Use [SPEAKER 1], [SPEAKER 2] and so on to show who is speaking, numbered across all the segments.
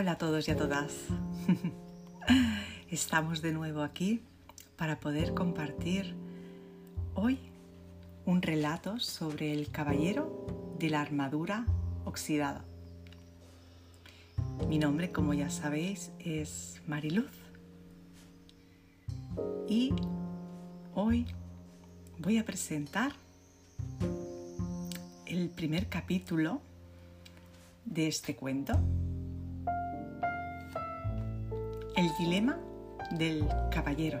[SPEAKER 1] Hola a todos y a todas. Estamos de nuevo aquí para poder compartir hoy un relato sobre el caballero de la armadura oxidada. Mi nombre, como ya sabéis, es Mariluz. Y hoy voy a presentar el primer capítulo de este cuento. El dilema del caballero.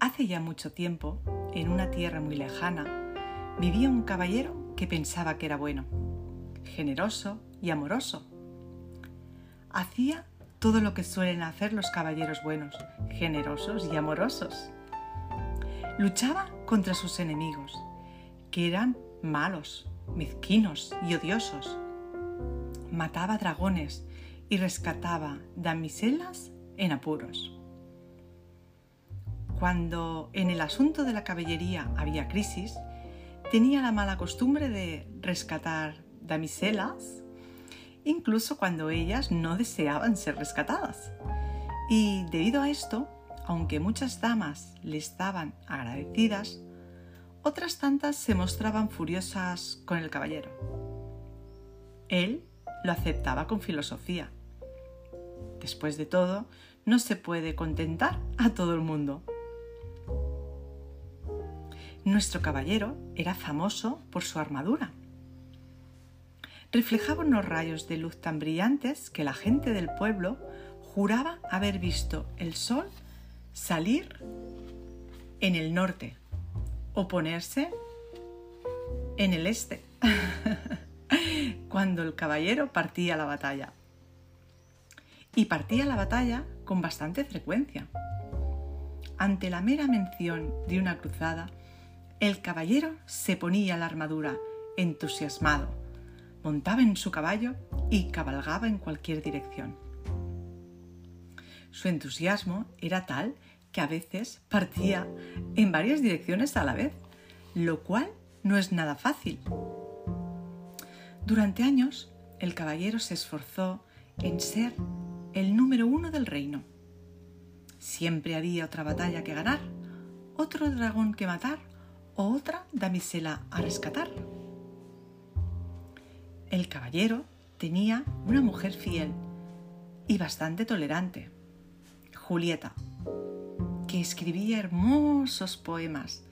[SPEAKER 1] Hace ya mucho tiempo, en una tierra muy lejana, vivía un caballero que pensaba que era bueno, generoso y amoroso. Hacía todo lo que suelen hacer los caballeros buenos, generosos y amorosos. Luchaba contra sus enemigos, que eran malos, mezquinos y odiosos. Mataba dragones y rescataba damiselas en apuros. Cuando en el asunto de la caballería había crisis, tenía la mala costumbre de rescatar damiselas, incluso cuando ellas no deseaban ser rescatadas. Y debido a esto, aunque muchas damas le estaban agradecidas, otras tantas se mostraban furiosas con el caballero. Él lo aceptaba con filosofía. Después de todo, no se puede contentar a todo el mundo. Nuestro caballero era famoso por su armadura. Reflejaba unos rayos de luz tan brillantes que la gente del pueblo juraba haber visto el sol salir en el norte o ponerse en el este cuando el caballero partía a la batalla. Y partía la batalla con bastante frecuencia. Ante la mera mención de una cruzada, el caballero se ponía la armadura, entusiasmado, montaba en su caballo y cabalgaba en cualquier dirección. Su entusiasmo era tal que a veces partía en varias direcciones a la vez, lo cual no es nada fácil. Durante años, el caballero se esforzó en ser el número uno del reino. Siempre había otra batalla que ganar, otro dragón que matar o otra damisela a rescatar. El caballero tenía una mujer fiel y bastante tolerante, Julieta, que escribía hermosos poemas,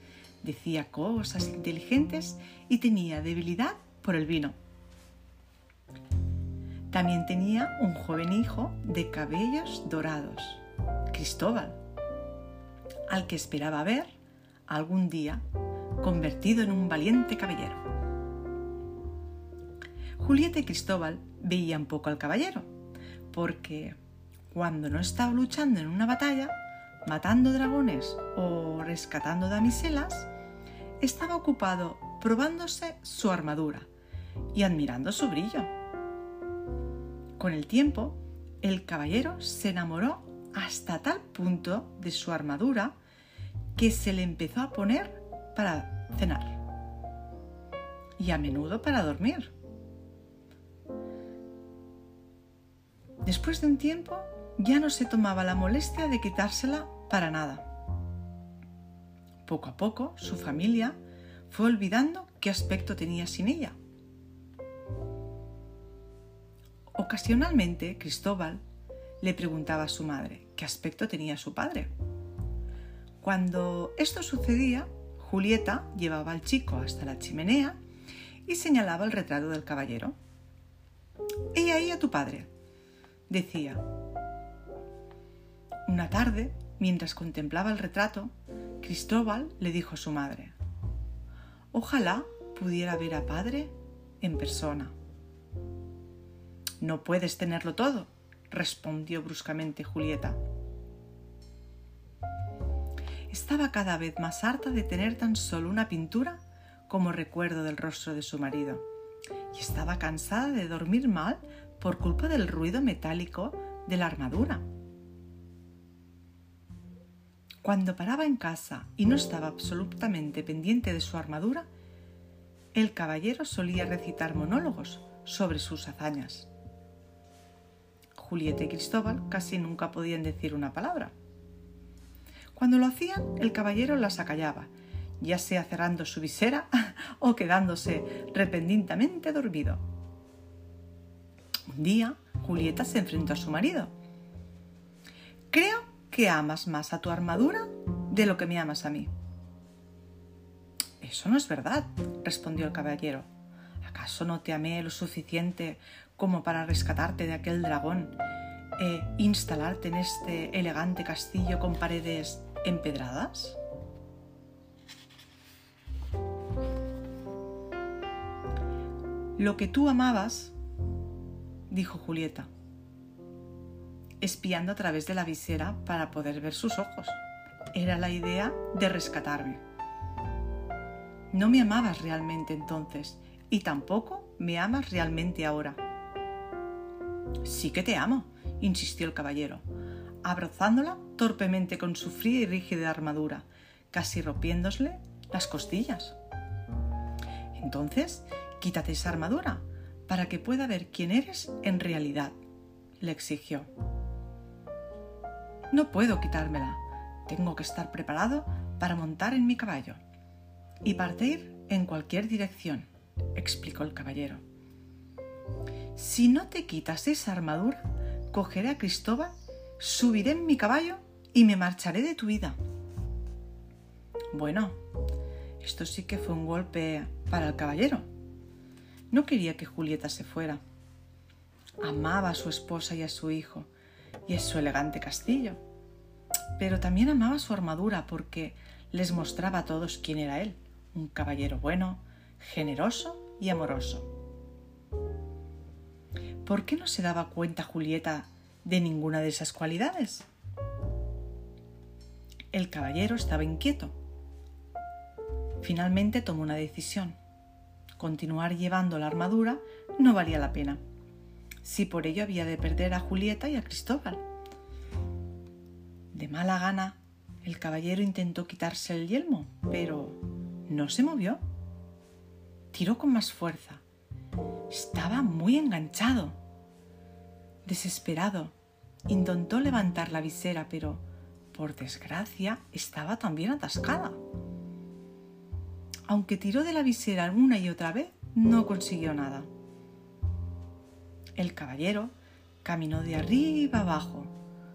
[SPEAKER 1] decía cosas inteligentes y tenía debilidad por el vino. También tenía un joven hijo de cabellos dorados, Cristóbal, al que esperaba ver algún día convertido en un valiente caballero. Julieta y Cristóbal veían poco al caballero, porque cuando no estaba luchando en una batalla, matando dragones o rescatando damiselas, estaba ocupado probándose su armadura y admirando su brillo. Con el tiempo, el caballero se enamoró hasta tal punto de su armadura que se le empezó a poner para cenar y a menudo para dormir. Después de un tiempo ya no se tomaba la molestia de quitársela para nada. Poco a poco su familia fue olvidando qué aspecto tenía sin ella. Ocasionalmente Cristóbal le preguntaba a su madre qué aspecto tenía su padre. Cuando esto sucedía, Julieta llevaba al chico hasta la chimenea y señalaba el retrato del caballero. «¡Y ahí a tu padre, decía. Una tarde, Mientras contemplaba el retrato, Cristóbal le dijo a su madre, Ojalá pudiera ver a padre en persona. No puedes tenerlo todo, respondió bruscamente Julieta. Estaba cada vez más harta de tener tan solo una pintura como recuerdo del rostro de su marido, y estaba cansada de dormir mal por culpa del ruido metálico de la armadura. Cuando paraba en casa y no estaba absolutamente pendiente de su armadura, el caballero solía recitar monólogos sobre sus hazañas. Julieta y Cristóbal casi nunca podían decir una palabra. Cuando lo hacían, el caballero las acallaba, ya sea cerrando su visera o quedándose repentinamente dormido. Un día, Julieta se enfrentó a su marido. Creo que amas más a tu armadura de lo que me amas a mí. Eso no es verdad, respondió el caballero. ¿Acaso no te amé lo suficiente como para rescatarte de aquel dragón e instalarte en este elegante castillo con paredes empedradas? Lo que tú amabas, dijo Julieta, espiando a través de la visera para poder ver sus ojos, era la idea de rescatarme. No me amabas realmente entonces y tampoco me amas realmente ahora. Sí que te amo, insistió el caballero, abrazándola torpemente con su fría y rígida armadura, casi rompiéndosle las costillas. Entonces, quítate esa armadura para que pueda ver quién eres en realidad, le exigió. No puedo quitármela. Tengo que estar preparado para montar en mi caballo y partir en cualquier dirección, explicó el caballero. Si no te quitas esa armadura, cogeré a Cristóbal, subiré en mi caballo y me marcharé de tu vida. Bueno, esto sí que fue un golpe para el caballero. No quería que Julieta se fuera. Amaba a su esposa y a su hijo y a su elegante castillo. Pero también amaba su armadura porque les mostraba a todos quién era él, un caballero bueno, generoso y amoroso. ¿Por qué no se daba cuenta Julieta de ninguna de esas cualidades? El caballero estaba inquieto. Finalmente tomó una decisión. Continuar llevando la armadura no valía la pena, si por ello había de perder a Julieta y a Cristóbal. De mala gana, el caballero intentó quitarse el yelmo, pero no se movió. Tiró con más fuerza estaba muy enganchado. Desesperado, intentó levantar la visera, pero, por desgracia, estaba también atascada. Aunque tiró de la visera una y otra vez, no consiguió nada. El caballero caminó de arriba abajo,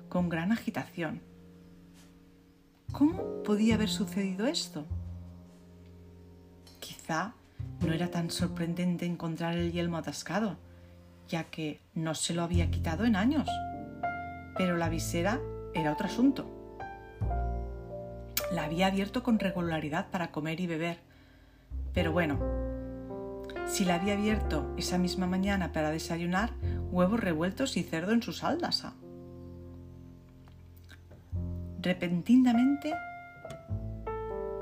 [SPEAKER 1] con gran agitación. ¿Cómo podía haber sucedido esto? Quizá no era tan sorprendente encontrar el yelmo atascado, ya que no se lo había quitado en años. Pero la visera era otro asunto. La había abierto con regularidad para comer y beber. Pero bueno, si la había abierto esa misma mañana para desayunar huevos revueltos y cerdo en su saldasa. Repentinamente,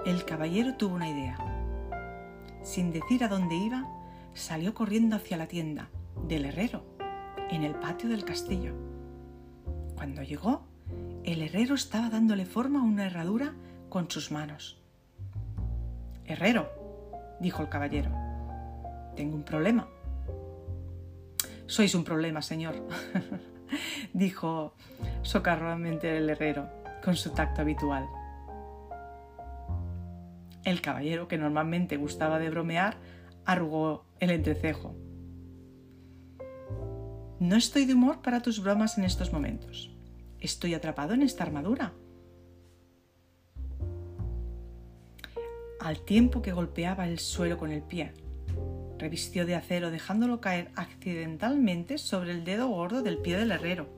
[SPEAKER 1] el caballero tuvo una idea sin decir a dónde iba, salió corriendo hacia la tienda del herrero, en el patio del castillo. Cuando llegó, el herrero estaba dándole forma a una herradura con sus manos. Herrero, dijo el caballero, tengo un problema. Sois un problema, señor, dijo socarronamente el herrero, con su tacto habitual. El caballero, que normalmente gustaba de bromear, arrugó el entrecejo. No estoy de humor para tus bromas en estos momentos. Estoy atrapado en esta armadura. Al tiempo que golpeaba el suelo con el pie, revistió de acero dejándolo caer accidentalmente sobre el dedo gordo del pie del herrero.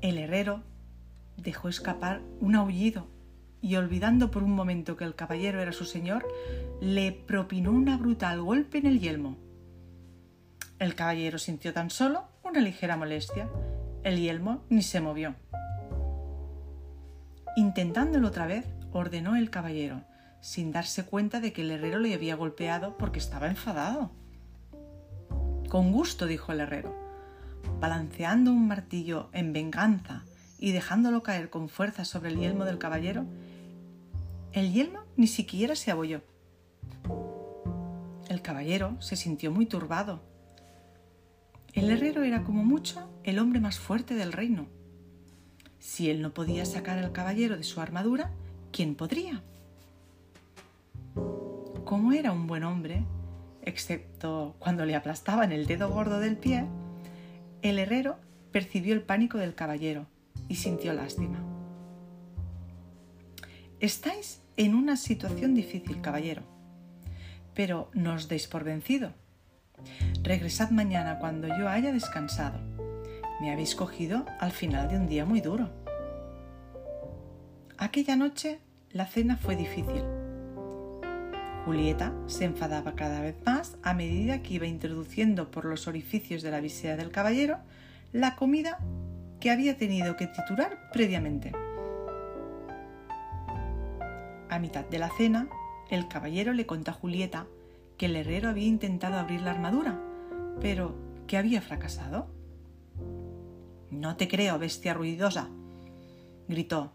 [SPEAKER 1] El herrero dejó escapar un aullido y olvidando por un momento que el caballero era su señor, le propinó una brutal golpe en el yelmo. El caballero sintió tan solo una ligera molestia. El yelmo ni se movió. Intentándolo otra vez, ordenó el caballero, sin darse cuenta de que el herrero le había golpeado porque estaba enfadado. Con gusto, dijo el herrero, balanceando un martillo en venganza y dejándolo caer con fuerza sobre el yelmo del caballero, el yelmo ni siquiera se abolló. El caballero se sintió muy turbado El herrero era como mucho el hombre más fuerte del reino. Si él no podía sacar al caballero de su armadura, ¿quién podría? Como era un buen hombre, excepto cuando le aplastaban el dedo gordo del pie, el herrero percibió el pánico del caballero y sintió lástima. Estáis en una situación difícil, caballero, pero no os deis por vencido. Regresad mañana cuando yo haya descansado. Me habéis cogido al final de un día muy duro. Aquella noche la cena fue difícil. Julieta se enfadaba cada vez más a medida que iba introduciendo por los orificios de la visera del caballero la comida que había tenido que titular previamente. A mitad de la cena, el caballero le contó a Julieta que el herrero había intentado abrir la armadura, pero que había fracasado. No te creo, bestia ruidosa, gritó,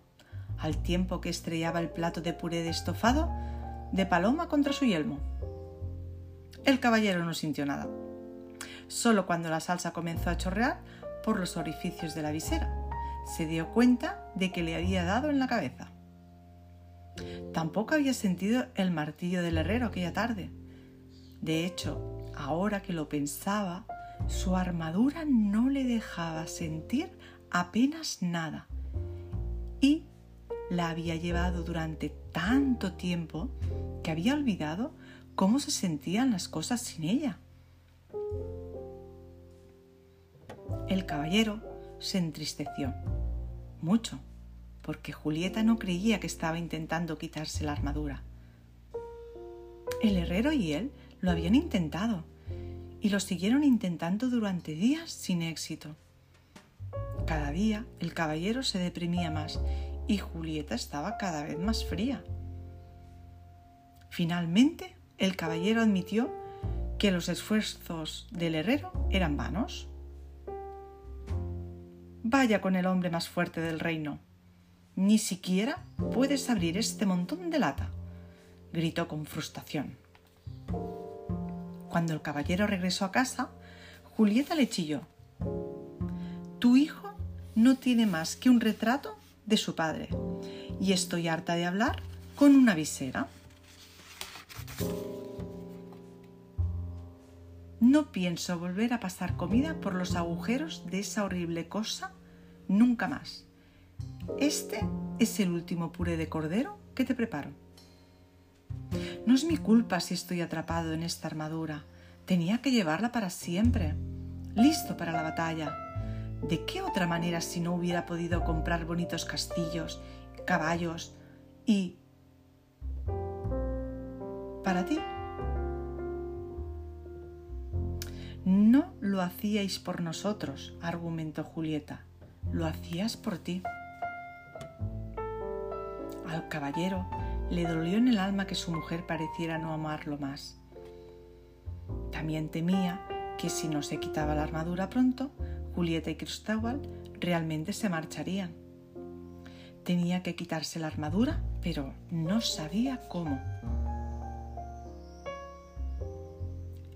[SPEAKER 1] al tiempo que estrellaba el plato de puré de estofado de paloma contra su yelmo. El caballero no sintió nada. Solo cuando la salsa comenzó a chorrear por los orificios de la visera, se dio cuenta de que le había dado en la cabeza. Tampoco había sentido el martillo del herrero aquella tarde. De hecho, ahora que lo pensaba, su armadura no le dejaba sentir apenas nada y la había llevado durante tanto tiempo que había olvidado cómo se sentían las cosas sin ella. El caballero se entristeció mucho porque Julieta no creía que estaba intentando quitarse la armadura. El herrero y él lo habían intentado y lo siguieron intentando durante días sin éxito. Cada día el caballero se deprimía más y Julieta estaba cada vez más fría. Finalmente, el caballero admitió que los esfuerzos del herrero eran vanos. Vaya con el hombre más fuerte del reino, ni siquiera puedes abrir este montón de lata, gritó con frustración. Cuando el caballero regresó a casa, Julieta le chilló. Tu hijo no tiene más que un retrato de su padre y estoy harta de hablar con una visera. No pienso volver a pasar comida por los agujeros de esa horrible cosa nunca más. Este es el último puré de cordero que te preparo. No es mi culpa si estoy atrapado en esta armadura. Tenía que llevarla para siempre, listo para la batalla. ¿De qué otra manera si no hubiera podido comprar bonitos castillos, caballos y... para ti? No lo hacíais por nosotros, argumentó Julieta, lo hacías por ti. Al caballero le dolió en el alma que su mujer pareciera no amarlo más. También temía que si no se quitaba la armadura pronto, Julieta y Cristóbal realmente se marcharían. Tenía que quitarse la armadura, pero no sabía cómo.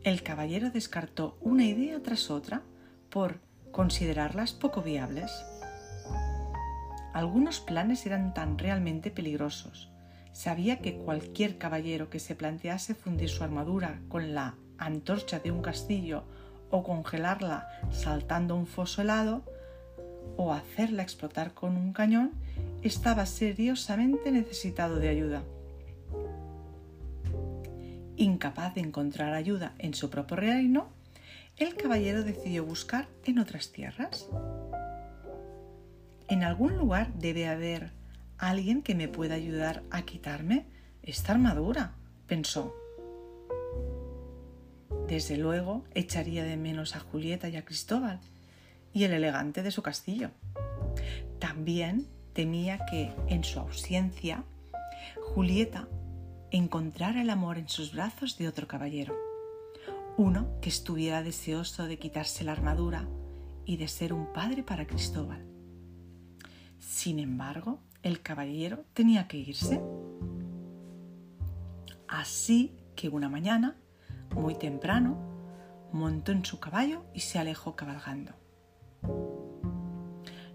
[SPEAKER 1] El caballero descartó una idea tras otra por considerarlas poco viables. Algunos planes eran tan realmente peligrosos. Sabía que cualquier caballero que se plantease fundir su armadura con la antorcha de un castillo o congelarla saltando un foso helado o hacerla explotar con un cañón estaba seriosamente necesitado de ayuda. Incapaz de encontrar ayuda en su propio reino, el caballero decidió buscar en otras tierras. En algún lugar debe haber alguien que me pueda ayudar a quitarme esta armadura, pensó. Desde luego echaría de menos a Julieta y a Cristóbal y el elegante de su castillo. También temía que, en su ausencia, Julieta encontrara el amor en sus brazos de otro caballero, uno que estuviera deseoso de quitarse la armadura y de ser un padre para Cristóbal. Sin embargo, el caballero tenía que irse. Así que una mañana muy temprano, montó en su caballo y se alejó cabalgando.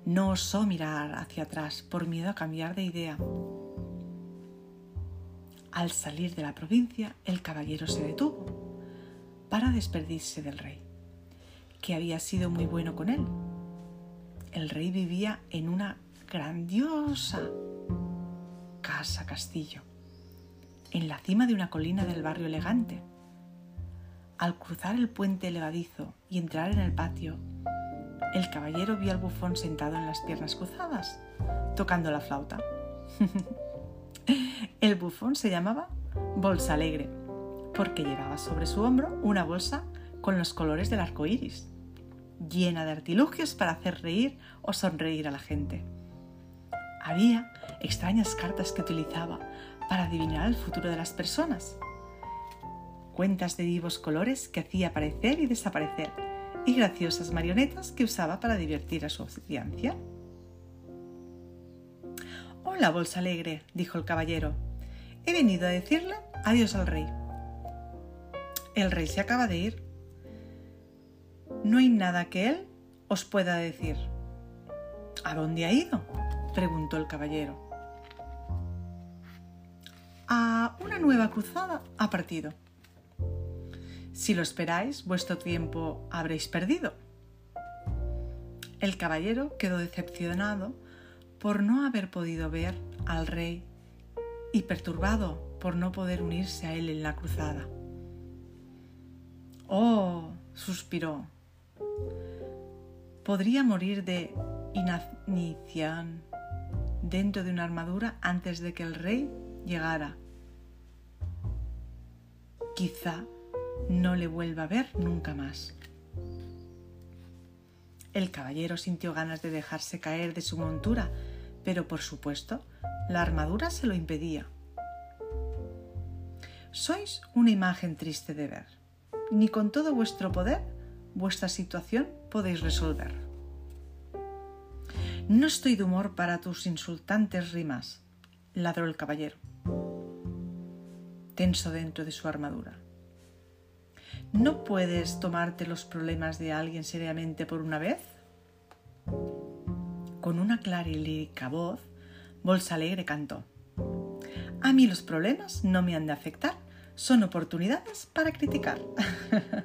[SPEAKER 1] No osó mirar hacia atrás por miedo a cambiar de idea. Al salir de la provincia, el caballero se detuvo para despedirse del rey, que había sido muy bueno con él. El rey vivía en una grandiosa casa castillo, en la cima de una colina del barrio elegante. Al cruzar el puente elevadizo y entrar en el patio, el caballero vio al bufón sentado en las piernas cruzadas, tocando la flauta. el bufón se llamaba Bolsa Alegre, porque llevaba sobre su hombro una bolsa con los colores del arco iris, llena de artilugios para hacer reír o sonreír a la gente. Había extrañas cartas que utilizaba para adivinar el futuro de las personas, cuentas de vivos colores que hacía aparecer y desaparecer, y graciosas marionetas que usaba para divertir a su audiencia. Hola, Bolsa Alegre, dijo el caballero. He venido a decirle adiós al rey. El rey se acaba de ir. No hay nada que él os pueda decir. ¿A dónde ha ido? preguntó el caballero. A una nueva cruzada ha partido. Si lo esperáis, vuestro tiempo habréis perdido. El caballero quedó decepcionado por no haber podido ver al rey y perturbado por no poder unirse a él en la cruzada. Oh, suspiró. Podría morir de inanición dentro de una armadura antes de que el rey llegara. Quizá no le vuelva a ver nunca más. El caballero sintió ganas de dejarse caer de su montura, pero por supuesto la armadura se lo impedía. Sois una imagen triste de ver. Ni con todo vuestro poder vuestra situación podéis resolver. No estoy de humor para tus insultantes rimas, ladró el caballero, tenso dentro de su armadura. ¿No puedes tomarte los problemas de alguien seriamente por una vez? Con una clara y lírica voz, Bolsa Alegre cantó. A mí los problemas no me han de afectar, son oportunidades para criticar.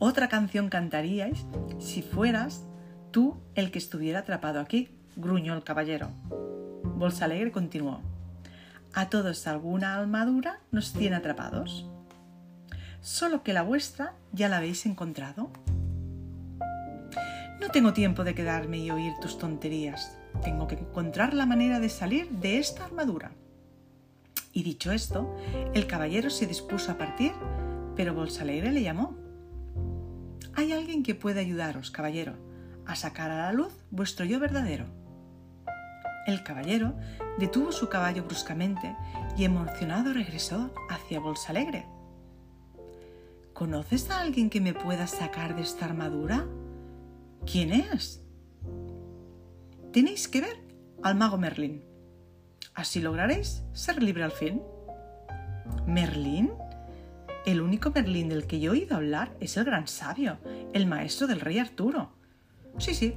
[SPEAKER 1] Otra canción cantaríais si fueras tú el que estuviera atrapado aquí, gruñó el caballero. Bolsa Alegre continuó. A todos alguna armadura nos tiene atrapados solo que la vuestra ya la habéis encontrado. No tengo tiempo de quedarme y oír tus tonterías. Tengo que encontrar la manera de salir de esta armadura. Y dicho esto, el caballero se dispuso a partir, pero Bolsalegre le llamó. Hay alguien que puede ayudaros, caballero, a sacar a la luz vuestro yo verdadero. El caballero detuvo su caballo bruscamente y emocionado regresó hacia Bolsalegre. ¿Conoces a alguien que me pueda sacar de esta armadura? ¿Quién es? Tenéis que ver al mago Merlín. Así lograréis ser libre al fin. ¿Merlín? El único Merlín del que yo he oído hablar es el gran sabio, el maestro del rey Arturo. Sí, sí,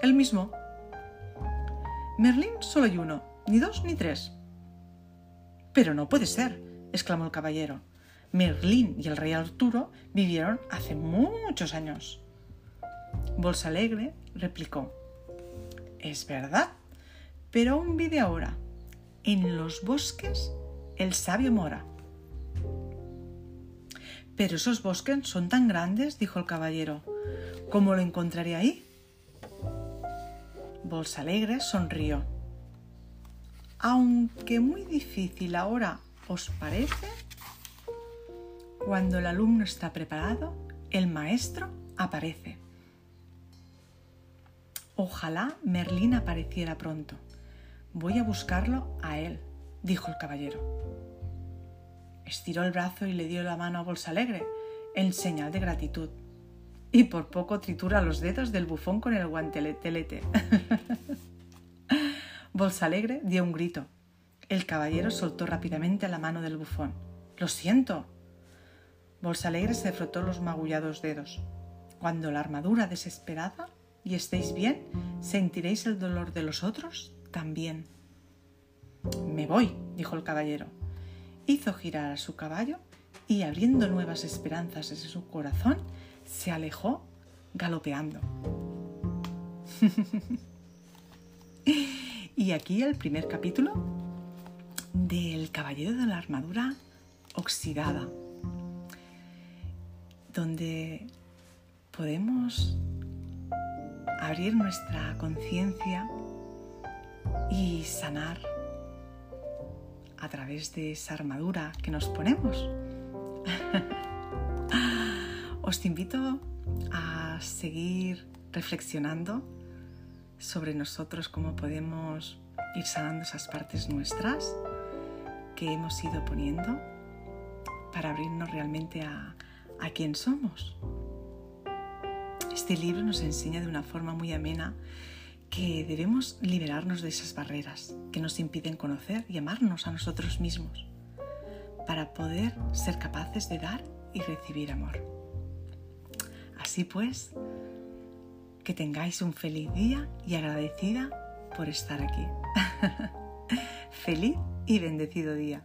[SPEAKER 1] el mismo. Merlín solo hay uno, ni dos ni tres. Pero no puede ser, exclamó el caballero. Merlín y el rey Arturo vivieron hace muchos años. Bolsa Alegre replicó, es verdad, pero aún vive ahora. En los bosques el sabio mora. Pero esos bosques son tan grandes, dijo el caballero. ¿Cómo lo encontraré ahí? Bolsa Alegre sonrió. Aunque muy difícil ahora os parece, cuando el alumno está preparado, el maestro aparece. Ojalá Merlín apareciera pronto. Voy a buscarlo a él, dijo el caballero. Estiró el brazo y le dio la mano a Bolsa Alegre, en señal de gratitud. Y por poco tritura los dedos del bufón con el guantelete. Bolsa Alegre dio un grito. El caballero soltó rápidamente la mano del bufón. Lo siento, Bolsa Alegre se frotó los magullados dedos. Cuando la armadura desesperada y estéis bien, sentiréis el dolor de los otros también. Me voy, dijo el caballero. Hizo girar a su caballo y abriendo nuevas esperanzas en su corazón, se alejó galopeando. y aquí el primer capítulo del Caballero de la Armadura Oxidada, donde podemos abrir nuestra conciencia y sanar a través de esa armadura que nos ponemos. Os invito a seguir reflexionando sobre nosotros, cómo podemos ir sanando esas partes nuestras que hemos ido poniendo para abrirnos realmente a, a quién somos. Este libro nos enseña de una forma muy amena que debemos liberarnos de esas barreras que nos impiden conocer y amarnos a nosotros mismos para poder ser capaces de dar y recibir amor. Así pues, que tengáis un feliz día y agradecida por estar aquí. feliz y bendecido día.